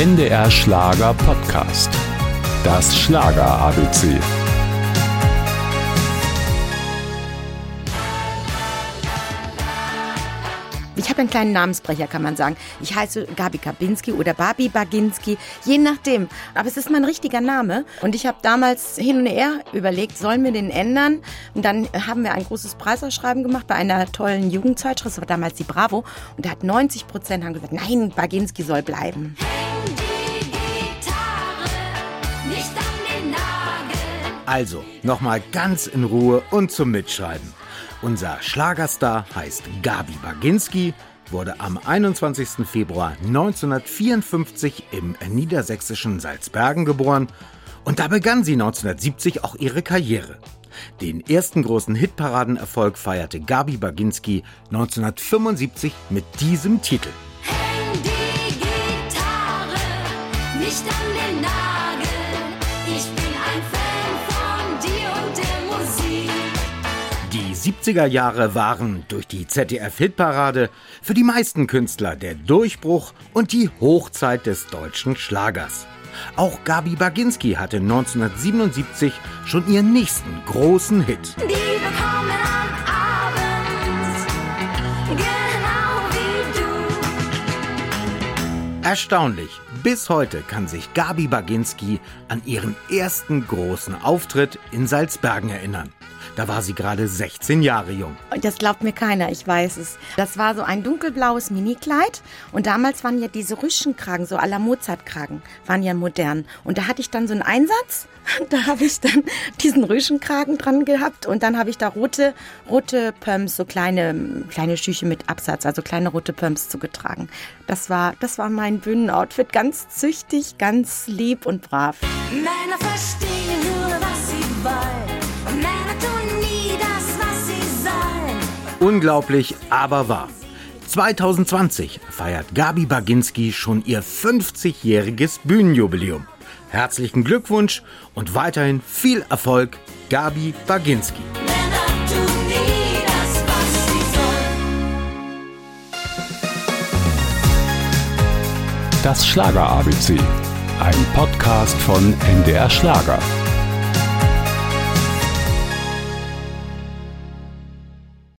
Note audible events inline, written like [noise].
NDR Schlager Podcast. Das Schlager ABC. Ich habe einen kleinen Namensbrecher, kann man sagen. Ich heiße Gabi Kabinski oder Babi Baginski, je nachdem. Aber es ist mein richtiger Name. Und ich habe damals hin und her überlegt, sollen wir den ändern? Und dann haben wir ein großes Preisausschreiben gemacht bei einer tollen Jugendzeitschrift, das war damals die Bravo. Und da hat 90 Prozent gesagt, nein, Baginski soll bleiben. Also, nochmal ganz in Ruhe und zum Mitschreiben. Unser Schlagerstar heißt Gabi Baginski, wurde am 21. Februar 1954 im niedersächsischen Salzbergen geboren und da begann sie 1970 auch ihre Karriere. Den ersten großen Hitparadenerfolg feierte Gabi Baginski 1975 mit diesem Titel. Häng die Gitarre nicht an den Nagel. 70er Jahre waren durch die ZDF-Hitparade für die meisten Künstler der Durchbruch und die Hochzeit des deutschen Schlagers. Auch Gabi Baginski hatte 1977 schon ihren nächsten großen Hit. Genau. Erstaunlich, bis heute kann sich Gabi Baginski an ihren ersten großen Auftritt in Salzbergen erinnern. Da war sie gerade 16 Jahre jung. Und das glaubt mir keiner, ich weiß es. Das war so ein dunkelblaues Minikleid und damals waren ja diese Rüschenkragen, so à la Mozartkragen, waren ja modern. Und da hatte ich dann so einen Einsatz, [laughs] da habe ich dann diesen Rüschenkragen dran gehabt und dann habe ich da rote, rote Pumps, so kleine, kleine Schüche mit Absatz, also kleine rote Pumps zugetragen. Das war, das war mein Bühnenoutfit, ganz züchtig, ganz lieb und brav. Männer verstehen Unglaublich, aber wahr. 2020 feiert Gabi Baginski schon ihr 50-jähriges Bühnenjubiläum. Herzlichen Glückwunsch und weiterhin viel Erfolg, Gabi Baginski. Das Schlager ABC. Ein Podcast von NDR Schlager.